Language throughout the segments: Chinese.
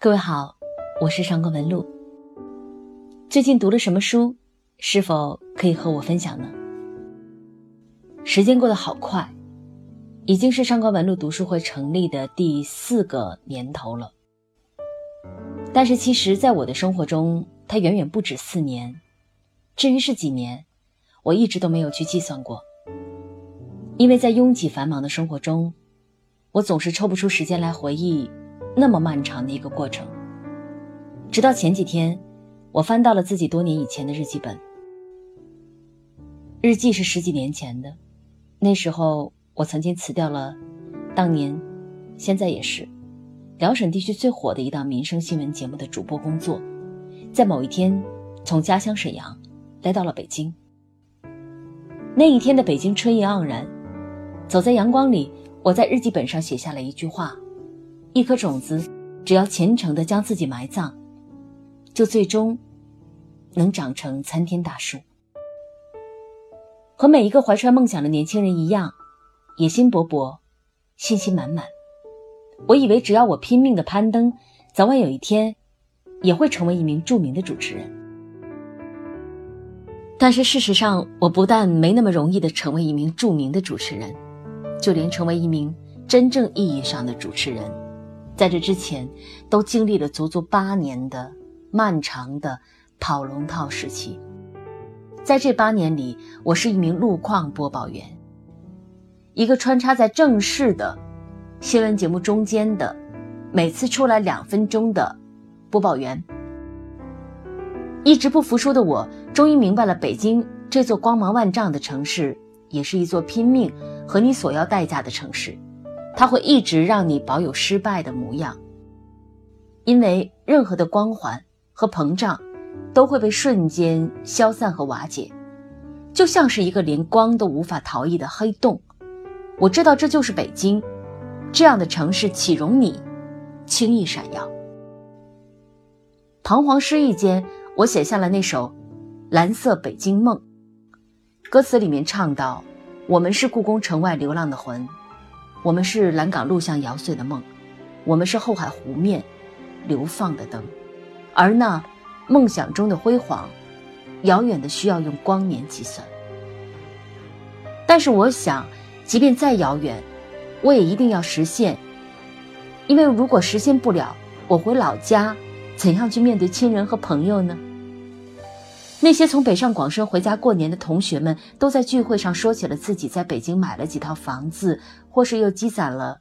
各位好，我是上官文露。最近读了什么书？是否可以和我分享呢？时间过得好快，已经是上官文露读书会成立的第四个年头了。但是其实，在我的生活中，它远远不止四年。至于是几年，我一直都没有去计算过。因为在拥挤繁忙的生活中，我总是抽不出时间来回忆那么漫长的一个过程。直到前几天，我翻到了自己多年以前的日记本。日记是十几年前的，那时候我曾经辞掉了当年，现在也是辽沈地区最火的一档民生新闻节目的主播工作，在某一天从家乡沈阳来到了北京。那一天的北京春意盎然。走在阳光里，我在日记本上写下了一句话：一颗种子，只要虔诚地将自己埋葬，就最终能长成参天大树。和每一个怀揣梦想的年轻人一样，野心勃勃，信心满满。我以为只要我拼命的攀登，早晚有一天也会成为一名著名的主持人。但是事实上，我不但没那么容易的成为一名著名的主持人。就连成为一名真正意义上的主持人，在这之前，都经历了足足八年的漫长的跑龙套时期。在这八年里，我是一名路况播报员，一个穿插在正式的新闻节目中间的，每次出来两分钟的播报员。一直不服输的我，终于明白了，北京这座光芒万丈的城市，也是一座拼命。和你索要代价的城市，它会一直让你保有失败的模样，因为任何的光环和膨胀，都会被瞬间消散和瓦解，就像是一个连光都无法逃逸的黑洞。我知道这就是北京，这样的城市岂容你轻易闪耀？彷徨失意间，我写下了那首《蓝色北京梦》，歌词里面唱到。我们是故宫城外流浪的魂，我们是蓝港路巷摇碎的梦，我们是后海湖面流放的灯，而那梦想中的辉煌，遥远的需要用光年计算。但是我想，即便再遥远，我也一定要实现，因为如果实现不了，我回老家，怎样去面对亲人和朋友呢？那些从北上广深回家过年的同学们，都在聚会上说起了自己在北京买了几套房子，或是又积攒了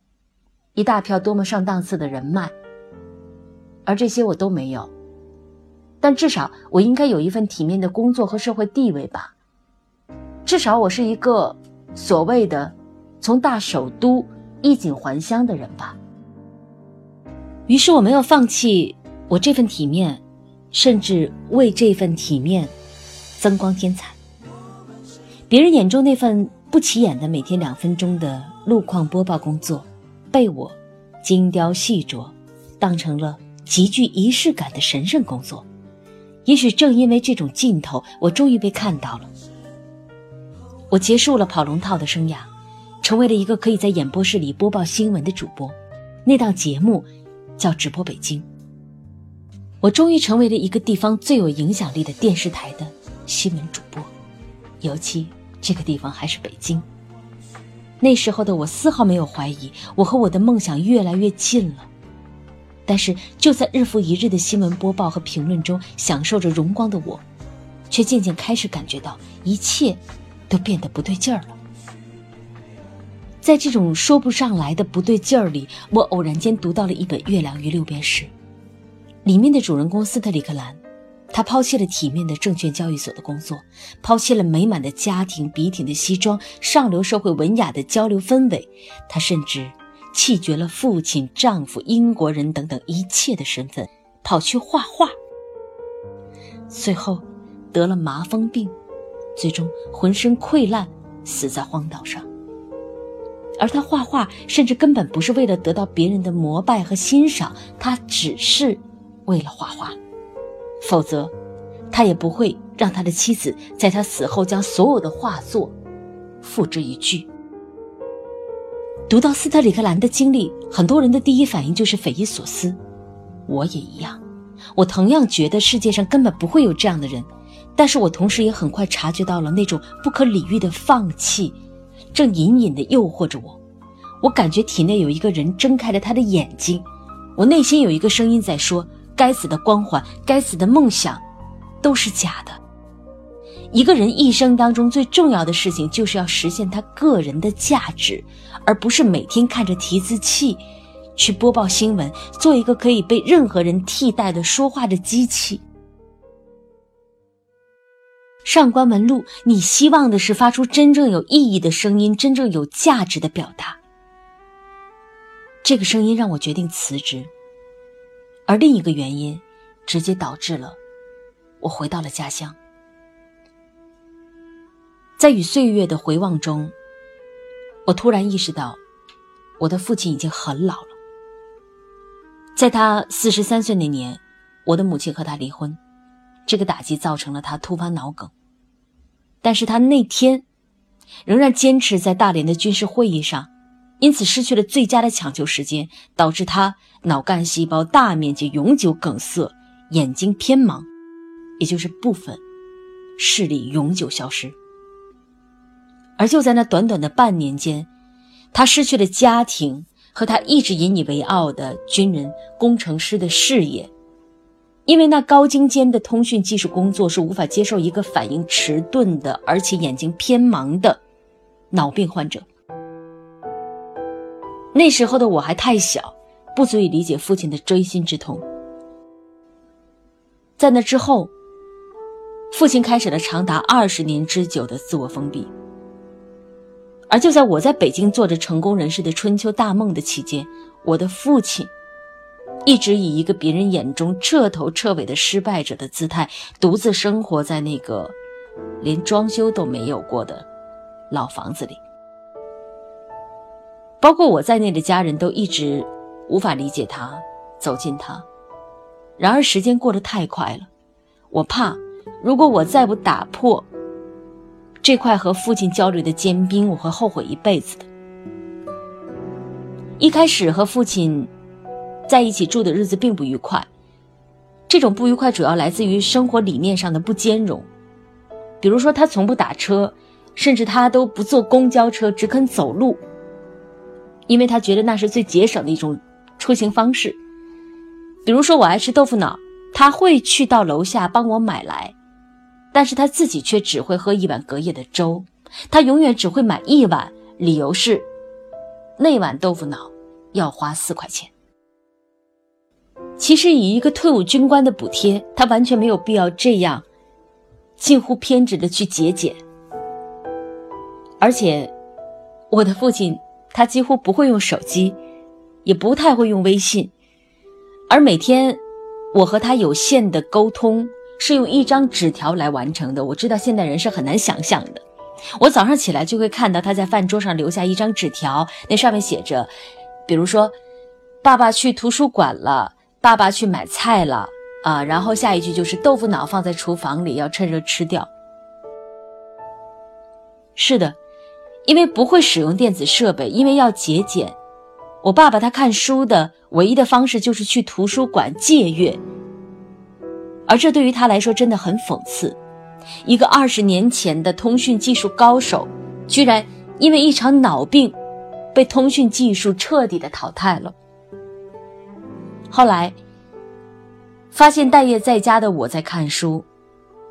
一大票多么上档次的人脉。而这些我都没有，但至少我应该有一份体面的工作和社会地位吧。至少我是一个所谓的从大首都衣锦还乡的人吧。于是我没有放弃我这份体面。甚至为这份体面增光添彩。别人眼中那份不起眼的每天两分钟的路况播报工作，被我精雕细琢，当成了极具仪式感的神圣工作。也许正因为这种劲头，我终于被看到了。我结束了跑龙套的生涯，成为了一个可以在演播室里播报新闻的主播。那档节目叫《直播北京》。我终于成为了一个地方最有影响力的电视台的新闻主播，尤其这个地方还是北京。那时候的我丝毫没有怀疑，我和我的梦想越来越近了。但是就在日复一日的新闻播报和评论中享受着荣光的我，却渐渐开始感觉到一切都变得不对劲儿了。在这种说不上来的不对劲儿里，我偶然间读到了一本《月亮与六便士》。里面的主人公斯特里克兰，他抛弃了体面的证券交易所的工作，抛弃了美满的家庭、笔挺的西装、上流社会文雅的交流氛围，他甚至弃绝了父亲、丈夫、英国人等等一切的身份，跑去画画。最后得了麻风病，最终浑身溃烂，死在荒岛上。而他画画，甚至根本不是为了得到别人的膜拜和欣赏，他只是。为了画画，否则，他也不会让他的妻子在他死后将所有的画作付之一炬。读到斯特里克兰的经历，很多人的第一反应就是匪夷所思：我也一样，我同样觉得世界上根本不会有这样的人。但是我同时也很快察觉到了那种不可理喻的放弃，正隐隐地诱惑着我。我感觉体内有一个人睁开了他的眼睛，我内心有一个声音在说：“该死的光环，该死的梦想，都是假的。”一个人一生当中最重要的事情，就是要实现他个人的价值，而不是每天看着提字器，去播报新闻，做一个可以被任何人替代的说话的机器。上官文露，你希望的是发出真正有意义的声音，真正有价值的表达。这个声音让我决定辞职，而另一个原因，直接导致了我回到了家乡。在与岁月的回望中，我突然意识到，我的父亲已经很老了。在他四十三岁那年，我的母亲和他离婚，这个打击造成了他突发脑梗。但是他那天仍然坚持在大连的军事会议上，因此失去了最佳的抢救时间，导致他脑干细胞大面积永久梗塞，眼睛偏盲，也就是部分视力永久消失。而就在那短短的半年间，他失去了家庭和他一直引以为傲的军人工程师的事业。因为那高精尖的通讯技术工作是无法接受一个反应迟钝的，而且眼睛偏盲的脑病患者。那时候的我还太小，不足以理解父亲的锥心之痛。在那之后，父亲开始了长达二十年之久的自我封闭。而就在我在北京做着成功人士的春秋大梦的期间，我的父亲。一直以一个别人眼中彻头彻尾的失败者的姿态，独自生活在那个连装修都没有过的老房子里。包括我在内的家人都一直无法理解他，走近他。然而时间过得太快了，我怕如果我再不打破这块和父亲交流的坚冰，我会后悔一辈子的。一开始和父亲。在一起住的日子并不愉快，这种不愉快主要来自于生活理念上的不兼容。比如说，他从不打车，甚至他都不坐公交车，只肯走路，因为他觉得那是最节省的一种出行方式。比如说，我爱吃豆腐脑，他会去到楼下帮我买来，但是他自己却只会喝一碗隔夜的粥，他永远只会买一碗，理由是那碗豆腐脑要花四块钱。其实，以一个退伍军官的补贴，他完全没有必要这样近乎偏执的去节俭。而且，我的父亲他几乎不会用手机，也不太会用微信，而每天我和他有限的沟通是用一张纸条来完成的。我知道现代人是很难想象的。我早上起来就会看到他在饭桌上留下一张纸条，那上面写着，比如说：“爸爸去图书馆了。”爸爸去买菜了啊，然后下一句就是豆腐脑放在厨房里，要趁热吃掉。是的，因为不会使用电子设备，因为要节俭。我爸爸他看书的唯一的方式就是去图书馆借阅，而这对于他来说真的很讽刺：一个二十年前的通讯技术高手，居然因为一场脑病，被通讯技术彻底的淘汰了。后来，发现待业在家的我在看书，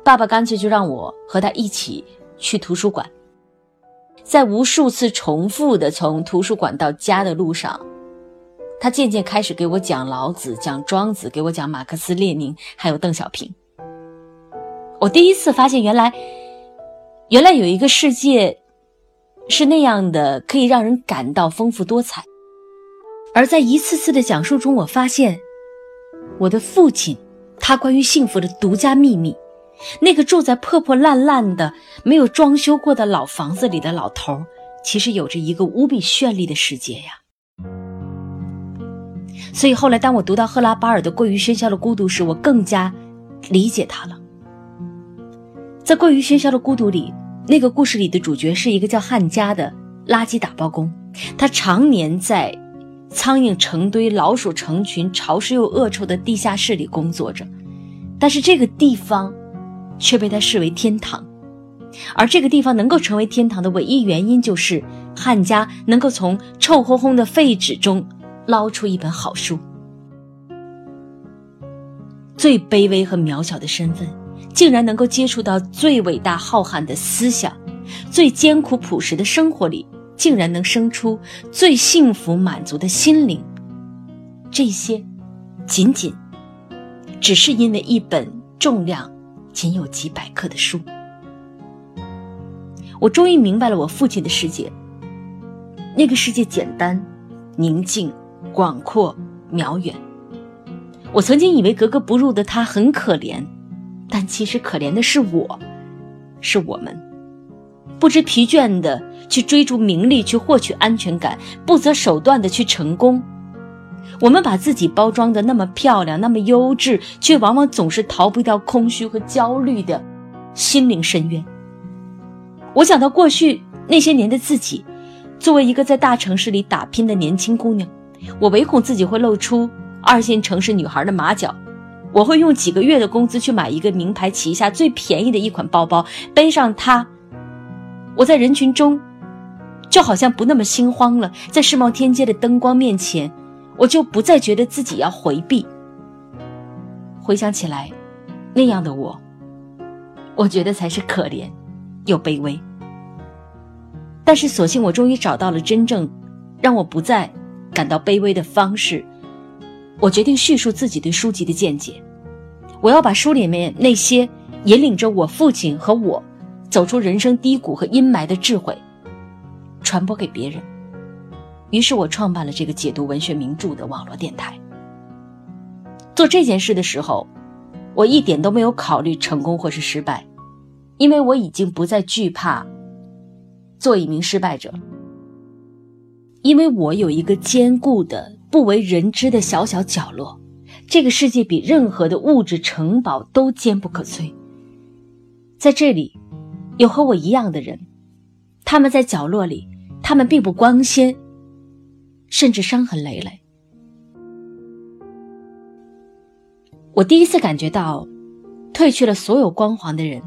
爸爸干脆就让我和他一起去图书馆。在无数次重复的从图书馆到家的路上，他渐渐开始给我讲老子、讲庄子，给我讲马克思列宁，还有邓小平。我第一次发现，原来，原来有一个世界，是那样的，可以让人感到丰富多彩。而在一次次的讲述中，我发现，我的父亲，他关于幸福的独家秘密，那个住在破破烂烂的、没有装修过的老房子里的老头，其实有着一个无比绚丽的世界呀。所以后来，当我读到赫拉巴尔的《过于喧嚣的孤独》时，我更加理解他了。在《过于喧嚣的孤独》里，那个故事里的主角是一个叫汉加的垃圾打包工，他常年在。苍蝇成堆、老鼠成群、潮湿又恶臭的地下室里工作着，但是这个地方却被他视为天堂。而这个地方能够成为天堂的唯一原因，就是汉家能够从臭烘烘的废纸中捞出一本好书。最卑微和渺小的身份，竟然能够接触到最伟大浩瀚的思想；最艰苦朴实的生活里，竟然能生出最幸福满足的心灵。这些，仅仅只是因为一本重量仅有几百克的书。我终于明白了我父亲的世界。那个世界简单、宁静、广阔、渺远。我曾经以为格格不入的他很可怜，但其实可怜的是我，是我们，不知疲倦的去追逐名利，去获取安全感，不择手段的去成功。我们把自己包装的那么漂亮，那么优质，却往往总是逃不掉空虚和焦虑的心灵深渊。我想到过去那些年的自己，作为一个在大城市里打拼的年轻姑娘，我唯恐自己会露出。二线城市女孩的马脚，我会用几个月的工资去买一个名牌旗下最便宜的一款包包，背上它。我在人群中，就好像不那么心慌了。在世贸天阶的灯光面前，我就不再觉得自己要回避。回想起来，那样的我，我觉得才是可怜，又卑微。但是，所幸我终于找到了真正让我不再感到卑微的方式。我决定叙述自己对书籍的见解，我要把书里面那些引领着我父亲和我走出人生低谷和阴霾的智慧传播给别人。于是我创办了这个解读文学名著的网络电台。做这件事的时候，我一点都没有考虑成功或是失败，因为我已经不再惧怕做一名失败者，因为我有一个坚固的。不为人知的小小角落，这个世界比任何的物质城堡都坚不可摧。在这里，有和我一样的人，他们在角落里，他们并不光鲜，甚至伤痕累累。我第一次感觉到，褪去了所有光环的人，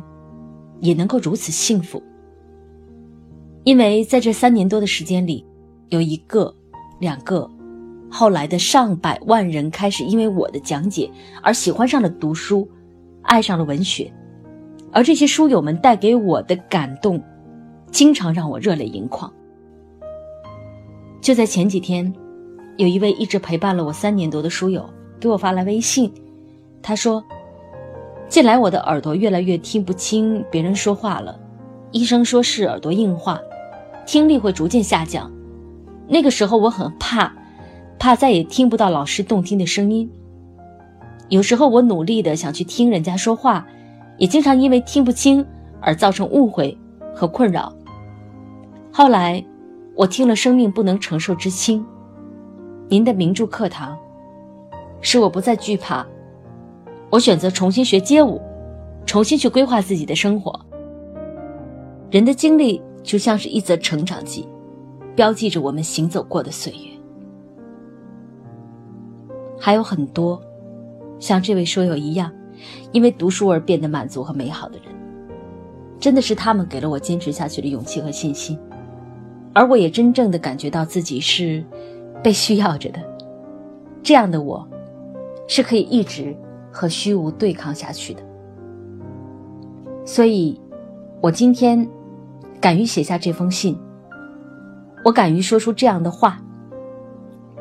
也能够如此幸福。因为在这三年多的时间里，有一个、两个。后来的上百万人开始因为我的讲解而喜欢上了读书，爱上了文学，而这些书友们带给我的感动，经常让我热泪盈眶。就在前几天，有一位一直陪伴了我三年多的书友给我发来微信，他说：“近来我的耳朵越来越听不清别人说话了，医生说是耳朵硬化，听力会逐渐下降。那个时候我很怕。”怕再也听不到老师动听的声音。有时候我努力的想去听人家说话，也经常因为听不清而造成误会和困扰。后来，我听了《生命不能承受之轻》，您的名著课堂，使我不再惧怕。我选择重新学街舞，重新去规划自己的生活。人的经历就像是一则成长记，标记着我们行走过的岁月。还有很多，像这位书友一样，因为读书而变得满足和美好的人，真的是他们给了我坚持下去的勇气和信心，而我也真正的感觉到自己是被需要着的。这样的我，是可以一直和虚无对抗下去的。所以，我今天敢于写下这封信，我敢于说出这样的话。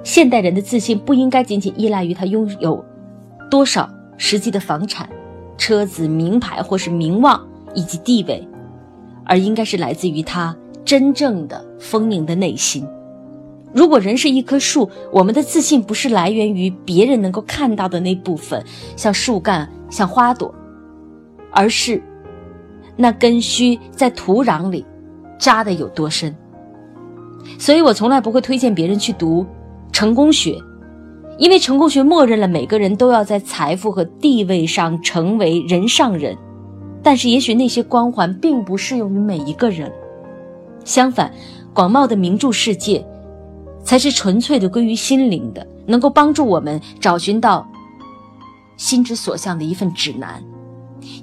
现代人的自信不应该仅仅依赖于他拥有多少实际的房产、车子、名牌或是名望以及地位，而应该是来自于他真正的丰盈的内心。如果人是一棵树，我们的自信不是来源于别人能够看到的那部分，像树干、像花朵，而是那根须在土壤里扎的有多深。所以我从来不会推荐别人去读。成功学，因为成功学默认了每个人都要在财富和地位上成为人上人，但是也许那些光环并不适用于每一个人。相反，广袤的名著世界，才是纯粹的归于心灵的，能够帮助我们找寻到心之所向的一份指南。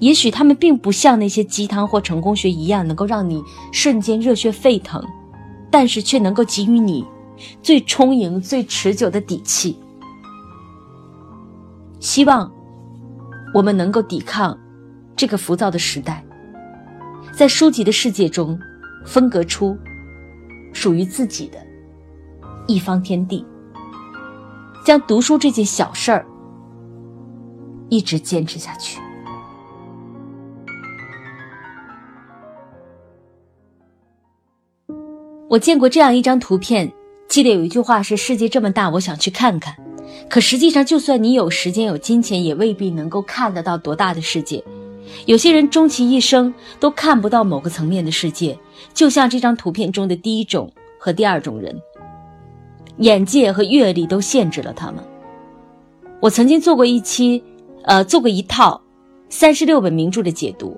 也许他们并不像那些鸡汤或成功学一样，能够让你瞬间热血沸腾，但是却能够给予你最充盈、最持久的底气。希望我们能够抵抗这个浮躁的时代，在书籍的世界中分隔出属于自己的一方天地，将读书这件小事儿一直坚持下去。我见过这样一张图片，记得有一句话是“世界这么大，我想去看看”。可实际上，就算你有时间、有金钱，也未必能够看得到多大的世界。有些人终其一生都看不到某个层面的世界，就像这张图片中的第一种和第二种人，眼界和阅历都限制了他们。我曾经做过一期，呃，做过一套三十六本名著的解读。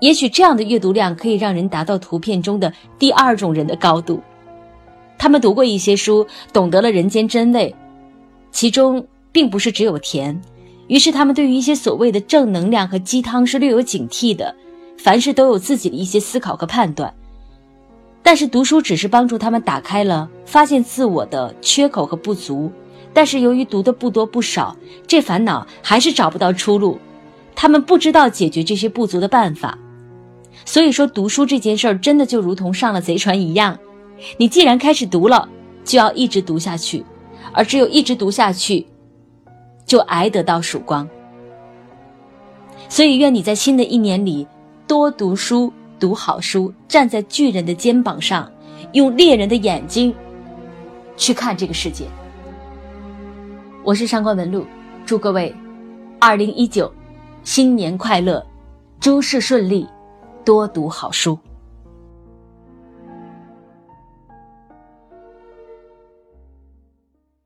也许这样的阅读量可以让人达到图片中的第二种人的高度。他们读过一些书，懂得了人间真味，其中并不是只有甜。于是他们对于一些所谓的正能量和鸡汤是略有警惕的，凡事都有自己的一些思考和判断。但是读书只是帮助他们打开了发现自我的缺口和不足，但是由于读的不多不少，这烦恼还是找不到出路。他们不知道解决这些不足的办法。所以说，读书这件事儿真的就如同上了贼船一样，你既然开始读了，就要一直读下去，而只有一直读下去，就挨得到曙光。所以，愿你在新的一年里多读书，读好书，站在巨人的肩膀上，用猎人的眼睛去看这个世界。我是上官文露，祝各位二零一九新年快乐，诸事顺利。多读好书。